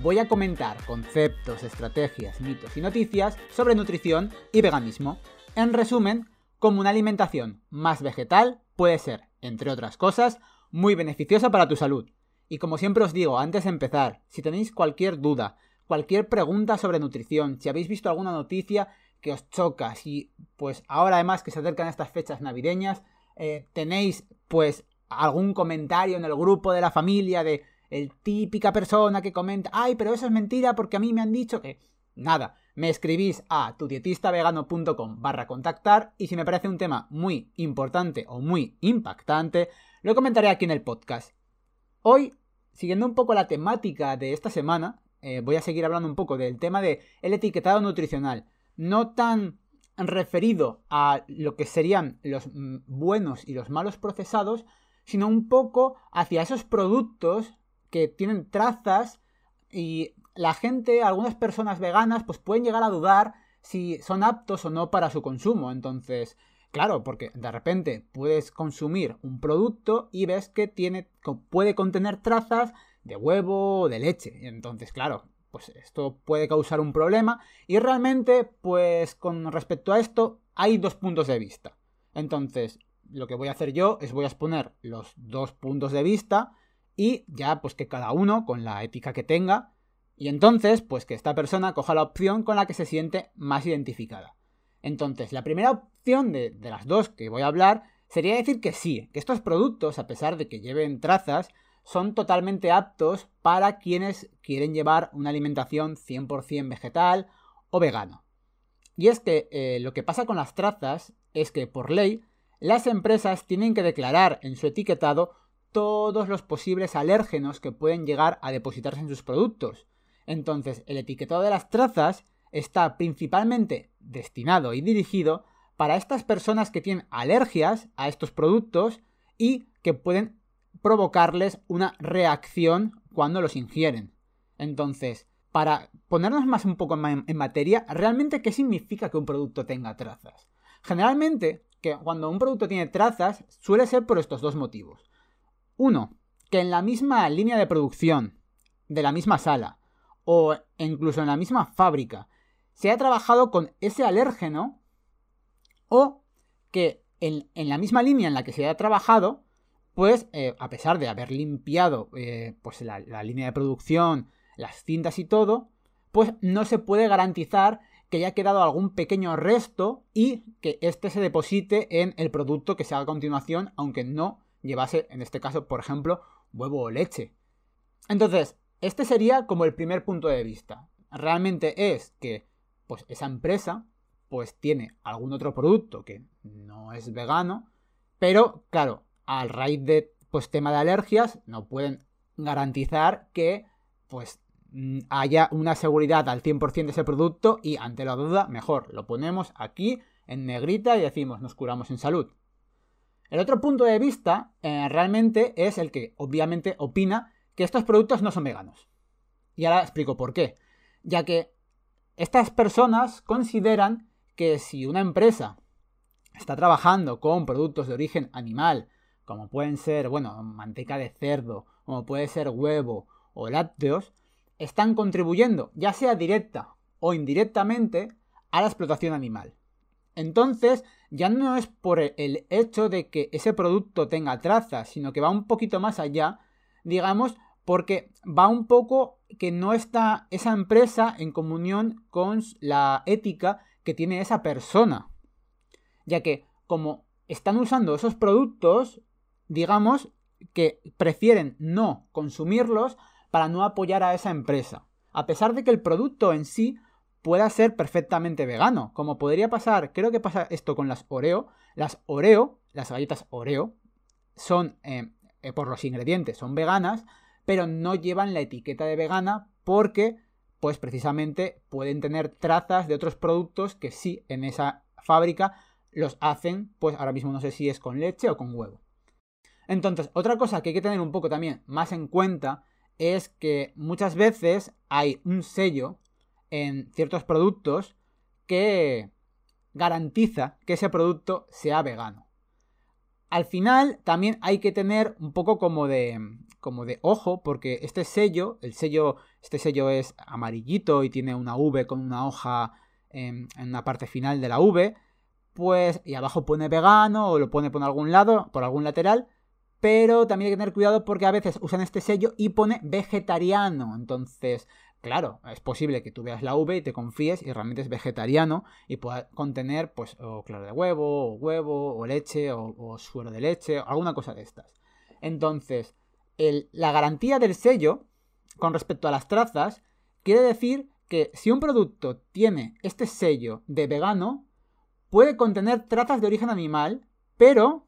voy a comentar conceptos, estrategias, mitos y noticias sobre nutrición y veganismo. En resumen, como una alimentación más vegetal puede ser, entre otras cosas, muy beneficiosa para tu salud. Y como siempre os digo, antes de empezar, si tenéis cualquier duda, cualquier pregunta sobre nutrición, si habéis visto alguna noticia que os choca, si pues ahora además que se acercan estas fechas navideñas, eh, tenéis pues algún comentario en el grupo de la familia de el típica persona que comenta, ay, pero eso es mentira porque a mí me han dicho que... Nada, me escribís a tudietistavegano.com barra contactar y si me parece un tema muy importante o muy impactante, lo comentaré aquí en el podcast. Hoy, siguiendo un poco la temática de esta semana, eh, voy a seguir hablando un poco del tema del el etiquetado nutricional. No tan referido a lo que serían los mm, buenos y los malos procesados, sino un poco hacia esos productos que tienen trazas y la gente, algunas personas veganas, pues pueden llegar a dudar si son aptos o no para su consumo. Entonces, claro, porque de repente puedes consumir un producto y ves que tiene, puede contener trazas de huevo o de leche. Entonces, claro, pues esto puede causar un problema y realmente pues con respecto a esto hay dos puntos de vista. Entonces, lo que voy a hacer yo es voy a exponer los dos puntos de vista y ya pues que cada uno con la ética que tenga y entonces pues que esta persona coja la opción con la que se siente más identificada. Entonces, la primera opción de, de las dos que voy a hablar sería decir que sí, que estos productos, a pesar de que lleven trazas, son totalmente aptos para quienes quieren llevar una alimentación 100% vegetal o vegano. Y es que eh, lo que pasa con las trazas es que por ley las empresas tienen que declarar en su etiquetado todos los posibles alérgenos que pueden llegar a depositarse en sus productos. Entonces, el etiquetado de las trazas está principalmente destinado y dirigido para estas personas que tienen alergias a estos productos y que pueden provocarles una reacción cuando los ingieren. Entonces, para ponernos más un poco en materia, realmente qué significa que un producto tenga trazas. Generalmente, que cuando un producto tiene trazas suele ser por estos dos motivos. Uno, que en la misma línea de producción, de la misma sala, o incluso en la misma fábrica, se ha trabajado con ese alérgeno, o que en, en la misma línea en la que se ha trabajado, pues eh, a pesar de haber limpiado eh, pues la, línea de producción, las cintas y todo, pues no se puede garantizar que haya quedado algún pequeño resto y que éste se deposite en el producto que se haga a continuación, aunque no llevase, en este caso, por ejemplo, huevo o leche. Entonces, este sería como el primer punto de vista. Realmente es que pues esa empresa pues tiene algún otro producto que no es vegano, pero claro, al raíz de pues tema de alergias no pueden garantizar que pues haya una seguridad al 100% de ese producto y ante la duda mejor lo ponemos aquí en negrita y decimos nos curamos en salud. El otro punto de vista eh, realmente es el que obviamente opina que estos productos no son veganos. Y ahora explico por qué. Ya que estas personas consideran que si una empresa está trabajando con productos de origen animal, como pueden ser, bueno, manteca de cerdo, como puede ser huevo o lácteos, están contribuyendo, ya sea directa o indirectamente, a la explotación animal. Entonces, ya no es por el hecho de que ese producto tenga trazas, sino que va un poquito más allá, digamos, porque va un poco que no está esa empresa en comunión con la ética que tiene esa persona. Ya que como están usando esos productos, digamos que prefieren no consumirlos para no apoyar a esa empresa, a pesar de que el producto en sí pueda ser perfectamente vegano, como podría pasar, creo que pasa esto con las Oreo, las Oreo, las galletas Oreo, son, eh, eh, por los ingredientes, son veganas, pero no llevan la etiqueta de vegana porque pues precisamente pueden tener trazas de otros productos que sí en esa fábrica los hacen, pues ahora mismo no sé si es con leche o con huevo. Entonces, otra cosa que hay que tener un poco también más en cuenta es que muchas veces hay un sello en ciertos productos que garantiza que ese producto sea vegano. Al final también hay que tener un poco como de, como de ojo, porque este sello, el sello, este sello es amarillito y tiene una V con una hoja en, la parte final de la V, pues, y abajo pone vegano o lo pone por algún lado, por algún lateral, pero también hay que tener cuidado porque a veces usan este sello y pone vegetariano, entonces Claro, es posible que tú veas la V y te confíes y realmente es vegetariano y pueda contener, pues, o claro de huevo, o huevo, o leche, o, suero de leche, o alguna cosa de estas. Entonces, la garantía del sello con respecto a las trazas quiere decir que si un producto tiene este sello de vegano, puede contener trazas de origen animal, pero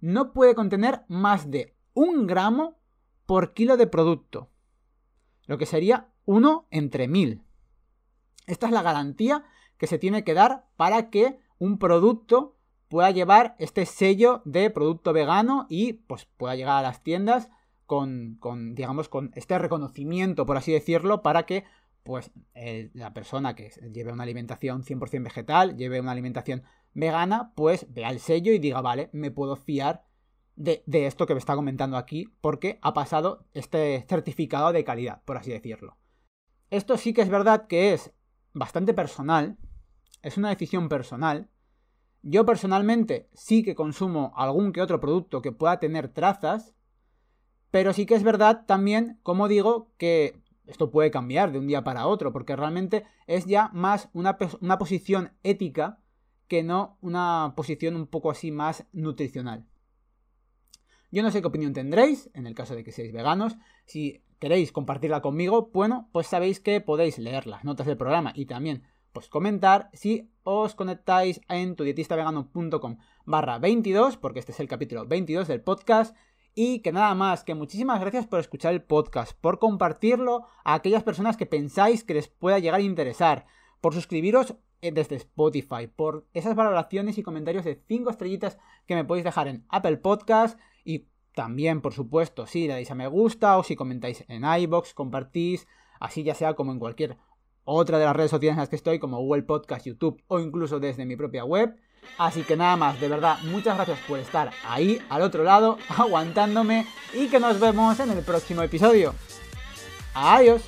no puede contener más de un gramo por kilo de producto. Lo que sería 1 entre 1000. Esta es la garantía que se tiene que dar para que un producto pueda llevar este sello de producto vegano y pues pueda llegar a las tiendas con, digamos, con este reconocimiento, por así decirlo, para que pues la persona que lleve una alimentación 100% vegetal, lleve una alimentación vegana, pues vea el sello y diga, vale, me puedo fiar de, de esto que me está comentando aquí porque ha pasado este certificado de calidad, por así decirlo. Esto sí que es verdad que es bastante personal, es una decisión personal. Yo personalmente sí que consumo algún que otro producto que pueda tener trazas, pero sí que es verdad también, como digo, que esto puede cambiar de un día para otro, porque realmente es ya más una, una posición ética que no una posición un poco así más nutricional. Yo no sé qué opinión tendréis en el caso de que seáis veganos. Si queréis compartirla conmigo, bueno, pues sabéis que podéis leer las notas del programa y también pues comentar si os conectáis en tudietistavegano.com barra 22, porque este es el capítulo 22 del podcast. Y que nada más, que muchísimas gracias por escuchar el podcast, por compartirlo a aquellas personas que pensáis que les pueda llegar a interesar, por suscribiros desde Spotify, por esas valoraciones y comentarios de 5 estrellitas que me podéis dejar en Apple Podcast y también, por supuesto, si le dais a me gusta o si comentáis en iBox, compartís, así ya sea como en cualquier otra de las redes sociales en las que estoy, como Google Podcast, YouTube o incluso desde mi propia web. Así que nada más, de verdad, muchas gracias por estar ahí, al otro lado, aguantándome y que nos vemos en el próximo episodio. Adiós.